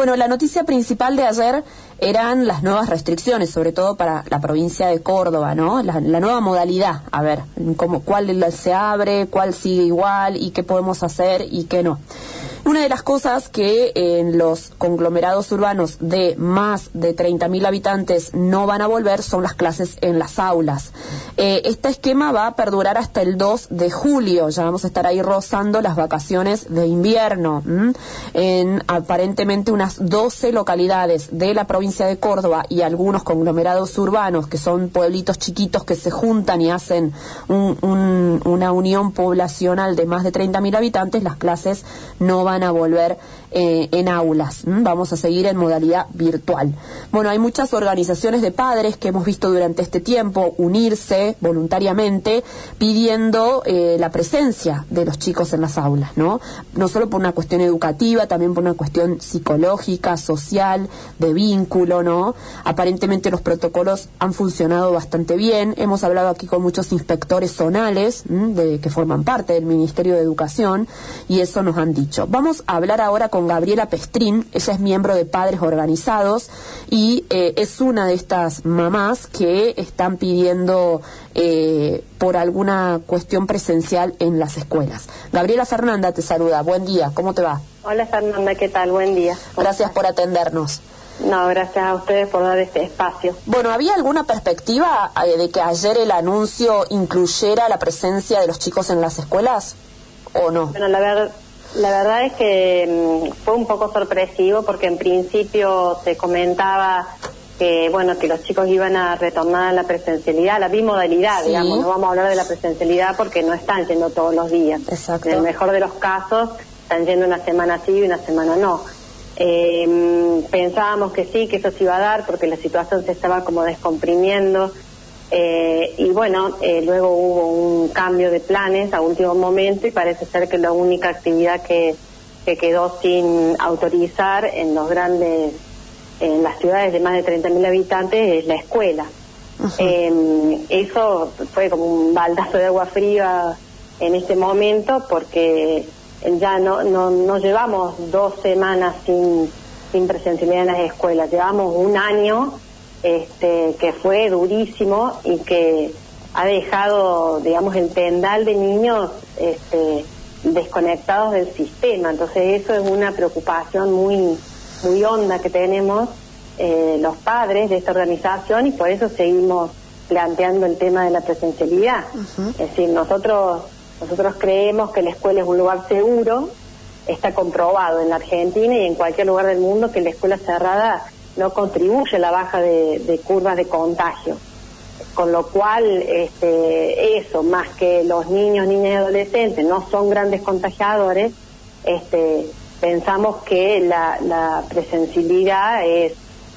Bueno, la noticia principal de ayer eran las nuevas restricciones, sobre todo para la provincia de Córdoba, ¿no? La, nueva modalidad, a ver, cómo, cuál se abre, cuál sigue igual y qué podemos hacer y qué no. Una de las cosas que en los conglomerados urbanos de más de 30.000 habitantes no van a volver son las clases en las aulas. Eh, este esquema va a perdurar hasta el 2 de julio. Ya vamos a estar ahí rozando las vacaciones de invierno. En aparentemente unas 12 localidades de la provincia de Córdoba y algunos conglomerados urbanos, que son pueblitos chiquitos que se juntan y hacen una unión poblacional de más de 30.000 habitantes, las clases no van van a volver eh, en aulas. Vamos a seguir en modalidad virtual. Bueno, hay muchas organizaciones de padres que hemos visto durante este tiempo unirse voluntariamente pidiendo eh, la presencia de los chicos en las aulas, ¿no? No solo por una cuestión educativa, también por una cuestión psicológica, social, de vínculo, ¿no? Aparentemente los protocolos han funcionado bastante bien. Hemos hablado aquí con muchos inspectores zonales de, que forman parte del Ministerio de Educación y eso nos han dicho. Vamos a hablar ahora con Gabriela Pestrín, ella es miembro de Padres Organizados y eh, es una de estas mamás que están pidiendo eh, por alguna cuestión presencial en las escuelas. Gabriela Fernanda te saluda, buen día, ¿cómo te va? Hola Fernanda, ¿qué tal? Buen día. Gracias por atendernos. No, gracias a ustedes por dar este espacio. Bueno, ¿había alguna perspectiva eh, de que ayer el anuncio incluyera la presencia de los chicos en las escuelas o no? Bueno, la verdad la verdad es que mm, fue un poco sorpresivo porque en principio se comentaba que bueno que los chicos iban a retornar a la presencialidad, a la bimodalidad, digamos. No vamos a hablar de la presencialidad porque no están yendo todos los días. Exacto. En el mejor de los casos están yendo una semana sí y una semana no. Eh, pensábamos que sí, que eso se iba a dar porque la situación se estaba como descomprimiendo eh, y bueno, eh, luego hubo un cambio de planes a último momento y parece ser que la única actividad que, que quedó sin autorizar en los grandes, en las ciudades de más de 30.000 habitantes es la escuela. Eh, eso fue como un baldazo de agua fría en este momento porque ya no, no, no llevamos dos semanas sin, sin presencialidad en las escuelas, llevamos un año este, que fue durísimo y que ha dejado, digamos, el tendal de niños este, desconectados del sistema. Entonces eso es una preocupación muy, muy honda que tenemos eh, los padres de esta organización y por eso seguimos planteando el tema de la presencialidad. Es decir, nosotros, nosotros creemos que la escuela es un lugar seguro, está comprobado en la Argentina y en cualquier lugar del mundo que la escuela cerrada no contribuye a la baja de, curvas de contagio. Con lo cual, este, eso, más que los niños, niñas y adolescentes no son grandes contagiadores, este, pensamos que la, la presencialidad es,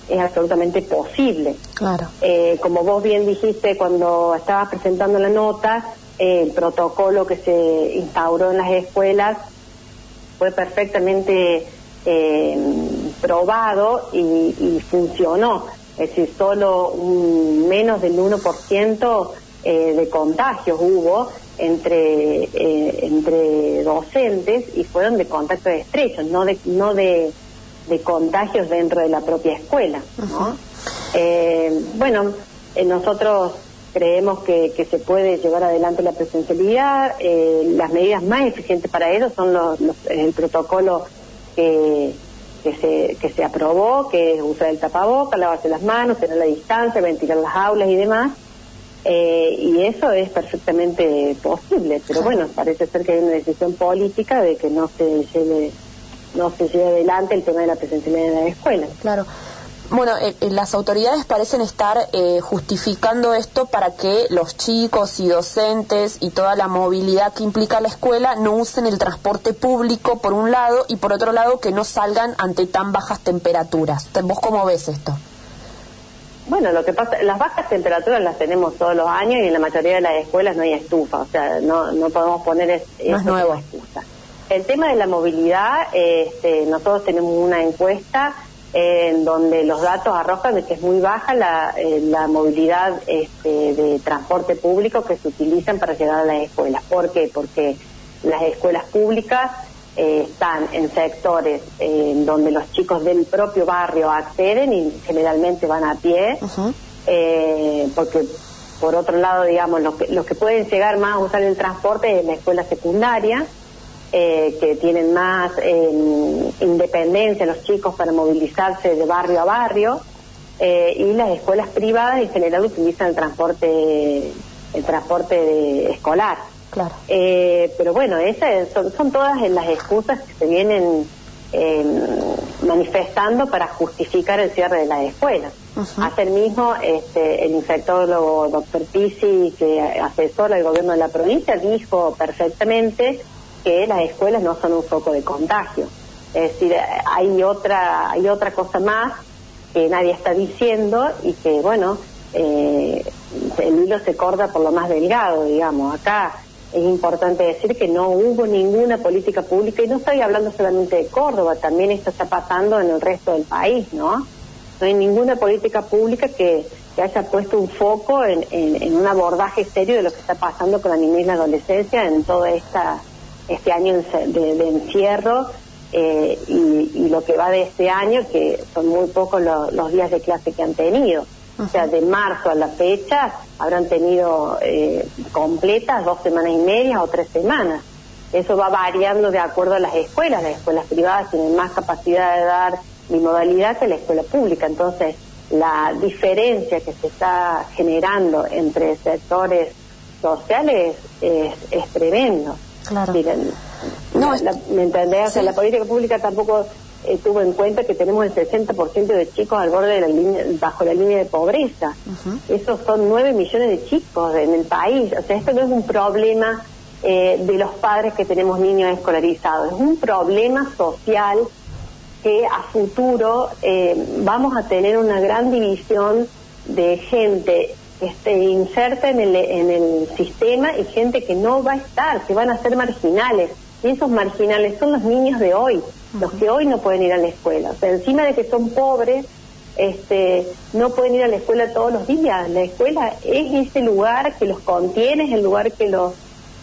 es absolutamente posible. Claro. Eh, como vos bien dijiste cuando estabas presentando la nota, el protocolo que se instauró en las escuelas fue perfectamente eh, probado y, funcionó. Es decir, solo un, menos del 1% eh, de contagios hubo entre, eh, entre docentes y fueron de contacto estrecho, no de, no de, contagios dentro de la propia escuela. Eh, bueno, nosotros creemos que, se puede llevar adelante la presencialidad. las medidas más eficientes para eso son los, el protocolo que que se, que se aprobó, que es usar el tapaboca, lavarse las manos, tener la distancia, ventilar las aulas y demás. Eh, y eso es perfectamente posible, pero bueno, parece ser que hay una decisión política de que no se lleve no se lleve adelante el tema de la presencialidad en la escuela. Claro. Bueno, eh, eh, las autoridades parecen estar eh, justificando esto para que los chicos y docentes y toda la movilidad que implica la escuela no usen el transporte público por un lado y por otro lado que no salgan ante tan bajas temperaturas. ¿Vos cómo ves esto? Bueno, lo que pasa, las bajas temperaturas las tenemos todos los años y en la mayoría de las escuelas no hay estufa, o sea, no, no podemos poner es, no es nuevo. excusa. El tema de la movilidad, este, nosotros tenemos una encuesta en donde los datos arrojan de que es muy baja la, eh, la movilidad este, de transporte público que se utilizan para llegar a las escuelas. ¿Por qué? Porque las escuelas públicas eh, están en sectores en donde los chicos del propio barrio acceden y generalmente van a pie, eh, porque por otro lado, digamos, los que, los que pueden llegar más a usar el transporte es la escuela secundaria, eh, que tienen más em, independencia los chicos para movilizarse de barrio a barrio, y las escuelas privadas en general utilizan el transporte, el transporte escolar. Claro. Eh, pero bueno, esas son, todas las excusas que se vienen em, manifestando para justificar el cierre de las escuelas. Hace el mismo este, el infectólogo doctor Pisi, que asesora el gobierno de la provincia, dijo perfectamente que las escuelas no son un foco de contagio. Es decir, hay otra, hay otra cosa más que nadie está diciendo y que, bueno, eh, el hilo se corta por lo más delgado, digamos. Acá es importante decir que no hubo ninguna política pública, y no estoy hablando solamente de Córdoba, también esto está pasando en el resto del país, ¿no? No hay ninguna política pública que, haya puesto un foco en, en, un abordaje serio de lo que está pasando con la niñez y la adolescencia en todo esta, este año de, encierro eh, y, lo que va de este año, que son muy pocos los días de clase que han tenido. O sea, de marzo a la fecha habrán tenido eh, completas dos semanas y media o tres semanas. Eso va variando de acuerdo a las escuelas. Las escuelas privadas tienen más capacidad de dar bimodalidad que la escuela pública. Entonces, la diferencia que se está generando entre sectores sociales es, es tremendo. Claro. no, ¿Me entendés? O sea, la política pública tampoco eh, tuvo en cuenta que tenemos el 60% de chicos al borde de la línea, bajo la línea de pobreza. Esos son 9 millones de chicos en el país. O sea, esto no es un problema eh, de los padres que tenemos niños escolarizados, es un problema social que a futuro eh, vamos a tener una gran división de gente esté inserta en el, en el sistema y gente que no va a estar, que van a ser marginales. Y esos marginales son los niños de hoy los que hoy no pueden ir a la escuela. O sea, encima de que son pobres, este, no pueden ir a la escuela todos los días. La escuela es ese lugar que los contiene, es el lugar que los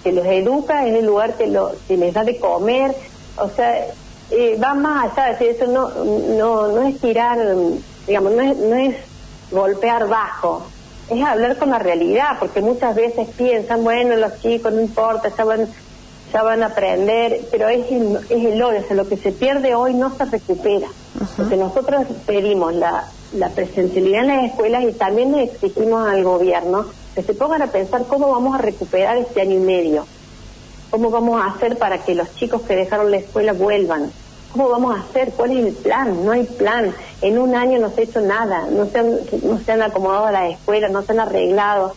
que los educa, es el lugar que, lo, que les da de comer. O sea, eh, va más allá, decir, eso no, no, no es tirar, digamos, no es, no es golpear bajo, es hablar con la realidad, porque muchas veces piensan, bueno, los chicos no importa, ya van ya van a aprender, pero es el, es el hoy, o sea, lo que se pierde hoy no se recupera. Porque nosotros pedimos la, la presencialidad en las escuelas y también le exigimos al gobierno que se pongan a pensar cómo vamos a recuperar este año y medio, cómo vamos a hacer para que los chicos que dejaron la escuela vuelvan, cómo vamos a hacer, cuál es el plan, no hay plan, en un año no se ha hecho nada, no se han, no se han acomodado a las escuelas, no se han arreglado.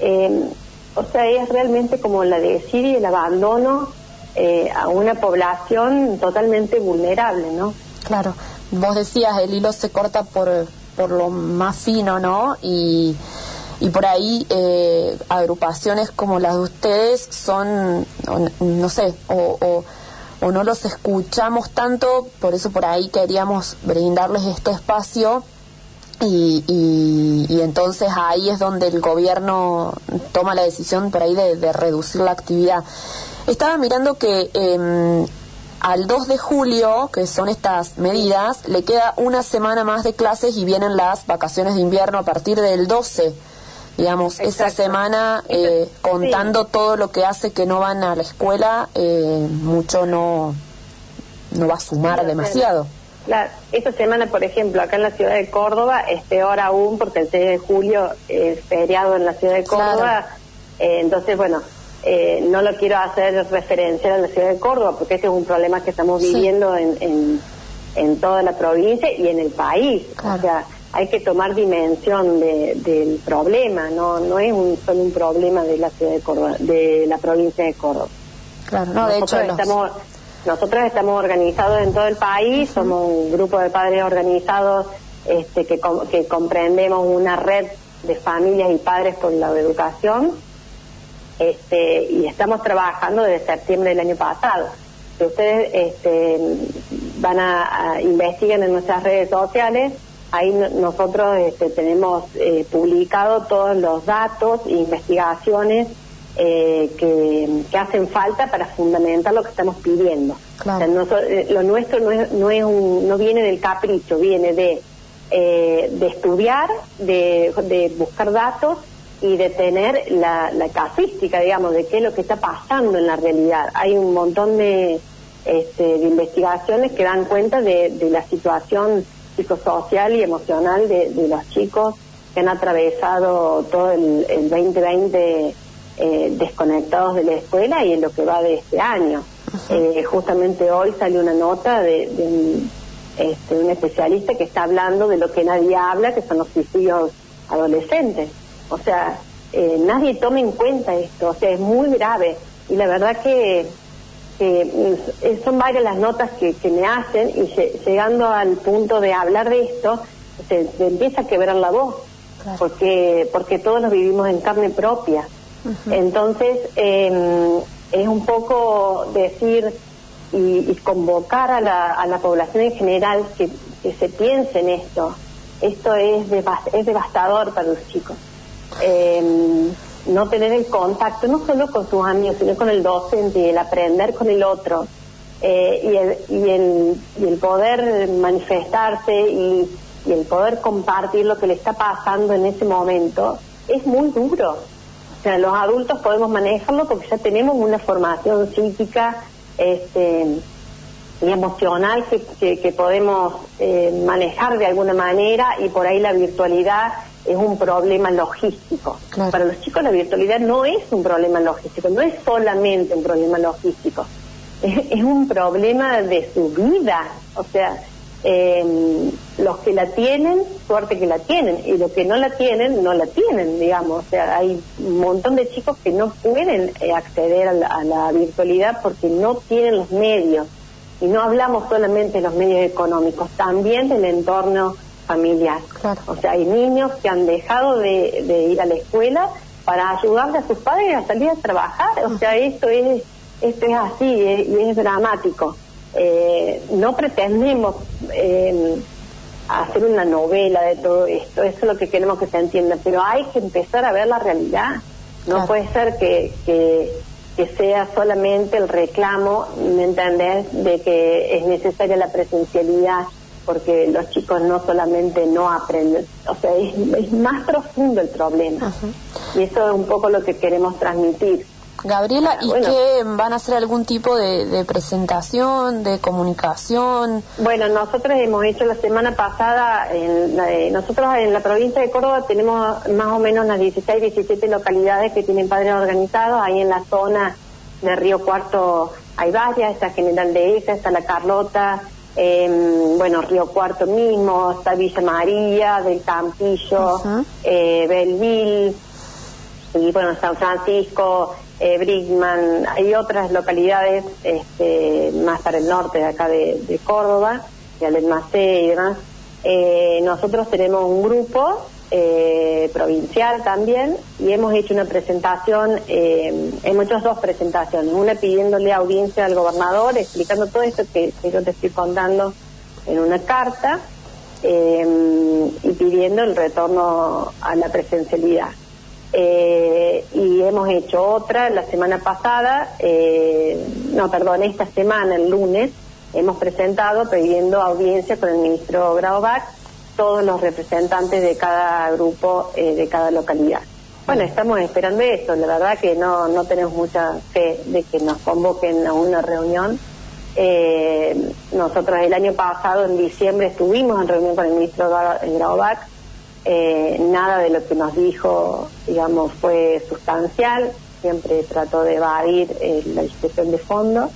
Eh, o sea, es realmente como la de y el abandono eh, a una población totalmente vulnerable, ¿no? Claro, vos decías, el hilo se corta por, por lo más fino, ¿no? Y, y por ahí eh, agrupaciones como las de ustedes son, no sé, o, o, o no los escuchamos tanto, por eso por ahí queríamos brindarles este espacio y, y, entonces ahí es donde el gobierno toma la decisión por ahí de, reducir la actividad. Estaba mirando que em, al 2 de julio, que son estas medidas, le queda una semana más de clases y vienen las vacaciones de invierno a partir del 12. Digamos, esa semana, eh, contando todo lo que hace que no van a la escuela, eh, mucho no, no va a sumar demasiado. La, esta semana, por ejemplo, acá en la ciudad de Córdoba es peor aún porque el 6 de julio es feriado en la ciudad de Córdoba. Eh, entonces, bueno, eh, no lo quiero hacer referencia a la ciudad de Córdoba porque ese es un problema que estamos viviendo en, en, toda la provincia y en el país. O sea, hay que tomar dimensión del problema, no no es un, solo un problema de la ciudad de Córdoba, de la provincia de Córdoba. Claro, no, de hecho estamos nosotros estamos organizados en todo el país, somos un grupo de padres organizados este, que, que comprendemos una red de familias y padres por la educación este, y estamos trabajando desde septiembre del año pasado. Si ustedes este, van a, investigar en nuestras redes sociales, ahí nosotros este, tenemos eh, publicado todos los datos e investigaciones eh, que, hacen falta para fundamentar lo que estamos pidiendo. Eh, lo nuestro no, es, no, es un, no viene del capricho, viene de, eh, de estudiar, de, de buscar datos y de tener la, la casística, digamos, de qué es lo que está pasando en la realidad. Hay un montón de, este, de investigaciones que dan cuenta de, de la situación psicosocial y emocional de, de, los chicos que han atravesado todo el, el 2020 eh, desconectados de la escuela y en lo que va de este año. Eh, justamente hoy salió una nota de, de este, un especialista que está hablando de lo que nadie habla, que son los suicidios adolescentes. O sea, eh, nadie toma en cuenta esto, o sea, es muy grave. Y la verdad que, mm, son varias las notas que, me hacen y llegando al punto de hablar de esto, se, empieza a quebrar la voz, porque, porque todos lo vivimos en carne propia. Entonces, em, es un poco decir y, convocar a la, a la población en general que, se piense en esto. Esto es, es devastador para los chicos. Em, no tener el contacto no solo con sus amigos, sino con el docente, el aprender con el otro eh, y, el, y, el, y el poder manifestarse y, y el poder compartir lo que le está pasando en ese momento es muy duro. O sea, los adultos podemos manejarlo porque ya tenemos una formación psíquica este, y emocional que, que, podemos eh, manejar de alguna manera y por ahí la virtualidad es un problema logístico. Para los chicos la virtualidad no es un problema logístico, no es solamente un problema logístico, es, un problema de su vida. O sea, em, los que la tienen, suerte que la tienen, y los que no la tienen, no la tienen, digamos. O sea, hay un montón de chicos que no pueden eh, acceder a la virtualidad porque no tienen los medios. Y no hablamos solamente de los medios económicos, también del entorno familiar. O sea, hay niños que han dejado de, ir a la escuela para ayudarle a sus padres a salir a trabajar. O sea, esto es, esto es así y es dramático. Eh, no pretendemos eh, hacer una novela de todo esto, eso es lo que queremos que se entienda, pero hay que empezar a ver la realidad. No puede ser que, que, que, sea solamente el reclamo, ¿me entendés?, de que es necesaria la presencialidad porque los chicos no solamente no aprenden, o sea, es, más profundo el problema. Y eso es un poco lo que queremos transmitir. Gabriela, ¿y qué van a hacer algún tipo de, presentación, de comunicación? Bueno, nosotros hemos hecho la semana pasada, en nosotros en la provincia de Córdoba tenemos más o menos las 16, 17 localidades que tienen padres organizados, ahí en la zona de Río Cuarto hay varias, está General de Esa, está La Carlota, eh, bueno, Río Cuarto mismo, está Villa María, del Campillo, eh, Belleville, y bueno, San Francisco, eh, Brickman, hay otras localidades este, más para el norte de acá de, Córdoba, de Alenmacé y demás. Eh, nosotros tenemos un grupo eh, provincial también y hemos hecho una presentación, eh, hemos hecho dos presentaciones, una pidiéndole audiencia al gobernador, explicando todo esto que, yo te estoy contando en una carta eh, y pidiendo el retorno a la presencialidad. Eh, y hemos hecho otra la semana pasada, no, perdón, esta semana, el lunes, hemos presentado pidiendo audiencia con el ministro Graubach todos los representantes de cada grupo, eh, de cada localidad. Bueno, estamos esperando eso. La verdad que no, no tenemos mucha fe de que nos convoquen a una reunión. Eh, nosotros el año pasado, en diciembre, estuvimos en reunión con el ministro Graubach. Eh, nada de lo que nos dijo, digamos, fue sustancial. Siempre trató de evadir la discusión de fondo.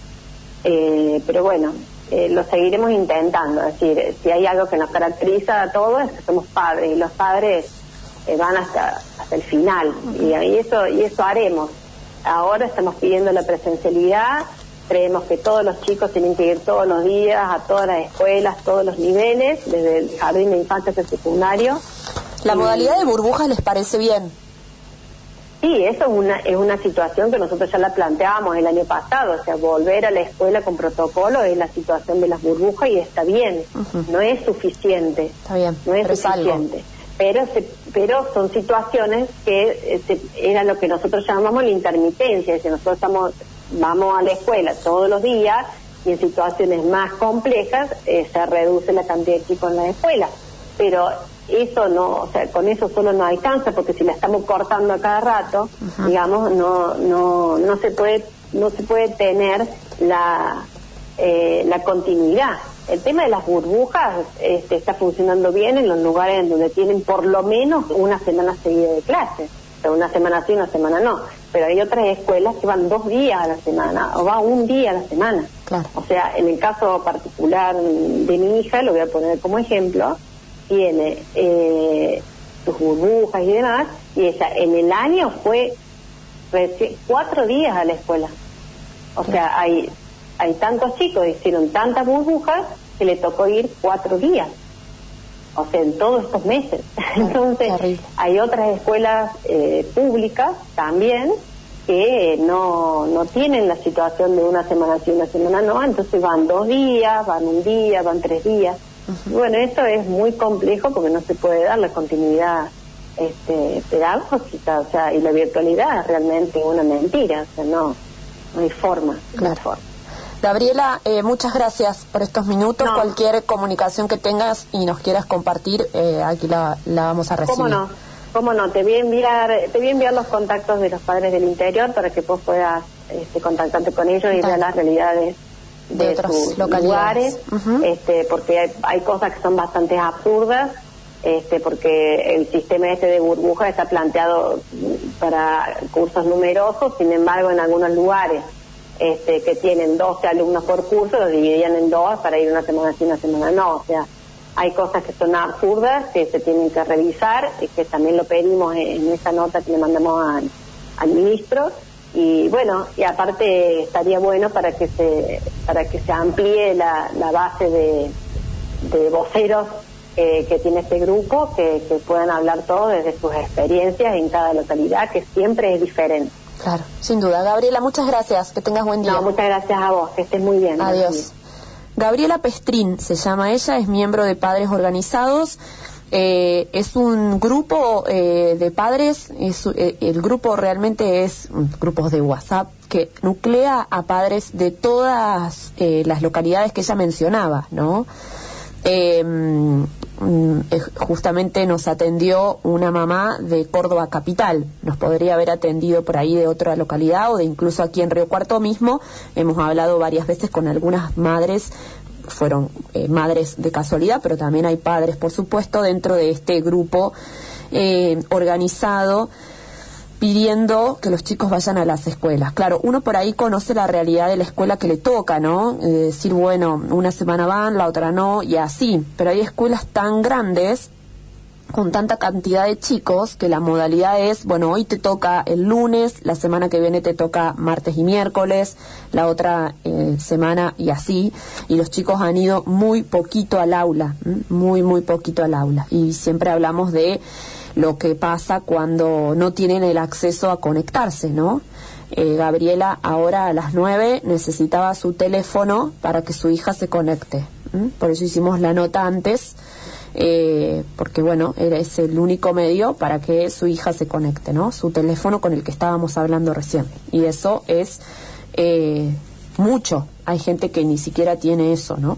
pero bueno, eh, lo seguiremos intentando. Es decir, si hay algo que nos caracteriza a todos es que somos padres y los padres eh, van hasta, hasta el final y, eso y eso haremos. Ahora estamos pidiendo la presencialidad, creemos que todos los chicos tienen que ir todos los días a todas las escuelas, todos los niveles, desde el jardín de infancia hasta el secundario. ¿La modalidad de burbujas les parece bien? Sí, eso es una, es una situación que nosotros ya la planteábamos el año pasado, o sea, volver a la escuela con protocolo es la situación de las burbujas y está bien, no es suficiente. Está bien, no es suficiente. pero pero son situaciones que eh, era lo que nosotros llamamos la intermitencia, es decir, nosotros estamos vamos a la escuela todos los días y en situaciones más complejas eh, se reduce la cantidad de chicos en la escuela, pero eso no, o sea, con eso solo no alcanza porque si la estamos cortando a cada rato, digamos, no no no se puede no se puede tener la eh, la continuidad. El tema de las burbujas este, está funcionando bien en los lugares en donde tienen por lo menos una semana seguida de clases. O sea, una semana sí, una semana no. Pero hay otras escuelas que van dos días a la semana o va un día a la semana. O sea, en el caso particular de mi hija, lo voy a poner como ejemplo, tiene eh, sus burbujas y demás, y ella en el año fue cuatro días a la escuela. O sea, hay hay tantos chicos, hicieron tantas burbujas que le tocó ir cuatro días, o sea, en todos estos meses. Entonces, hay otras escuelas eh, públicas también que no, no tienen la situación de una semana sí, una semana no, entonces van dos días, van un día, van tres días. Bueno, esto es muy complejo porque no se puede dar la continuidad este, pedagógica, o sea, y la virtualidad es realmente una mentira, o sea, no, no hay forma. Claro. forma. Gabriela, eh, muchas gracias por estos minutos. Cualquier comunicación que tengas y nos quieras compartir, eh, aquí la, vamos a recibir. ¿Cómo no? ¿Cómo no? Te voy a enviar, te voy a enviar los contactos de los padres del interior para que vos puedas este, contactarte con ellos y ver las realidades de, otros lugares, este, porque hay, hay, cosas que son bastante absurdas, este, porque el sistema este de burbuja está planteado para cursos numerosos, sin embargo en algunos lugares este, que tienen 12 alumnos por curso, los dividían en dos para ir una semana sí, una semana no. O sea, hay cosas que son absurdas que se tienen que revisar y que también lo pedimos en, esa nota que le mandamos al, ministro. Y bueno, y aparte estaría bueno para que se, para que se amplíe la, base de, voceros que tiene este grupo, que, que puedan hablar todos desde sus experiencias en cada localidad, que siempre es diferente. Claro, sin duda. Gabriela, muchas gracias. Que tengas buen día. No, muchas gracias a vos. Que estés muy bien. Adiós. Gabriela Pestrín se llama ella, es miembro de Padres Organizados. Eh, es un grupo eh, de padres, es, eh, el grupo realmente es grupos de WhatsApp que nuclea a padres de todas las localidades que ella mencionaba, ¿no? Mm, justamente nos atendió una mamá de Córdoba Capital. Nos podría haber atendido por ahí de otra localidad o de incluso aquí en Río Cuarto mismo. Hemos hablado varias veces con algunas madres fueron eh, madres de casualidad, pero también hay padres, por supuesto, dentro de este grupo eh, organizado pidiendo que los chicos vayan a las escuelas. Claro, uno por ahí conoce la realidad de la escuela que le toca, ¿no? Eh, decir, bueno, una semana van, la otra no, y así. Pero hay escuelas tan grandes con tanta cantidad de chicos que la modalidad es, bueno, hoy te toca el lunes, la semana que viene te toca martes y miércoles, la otra eh, semana y así, y los chicos han ido muy poquito al aula, muy, muy poquito al aula. Y siempre hablamos de lo que pasa cuando no tienen el acceso a conectarse, ¿no? Eh, Gabriela ahora a las nueve necesitaba su teléfono para que su hija se conecte. Por eso hicimos la nota antes, eh, porque bueno, ese el único medio para que su hija se conecte, ¿no? Su teléfono con el que estábamos hablando recién. Y eso es eh, mucho. Hay gente que ni siquiera tiene eso, ¿no?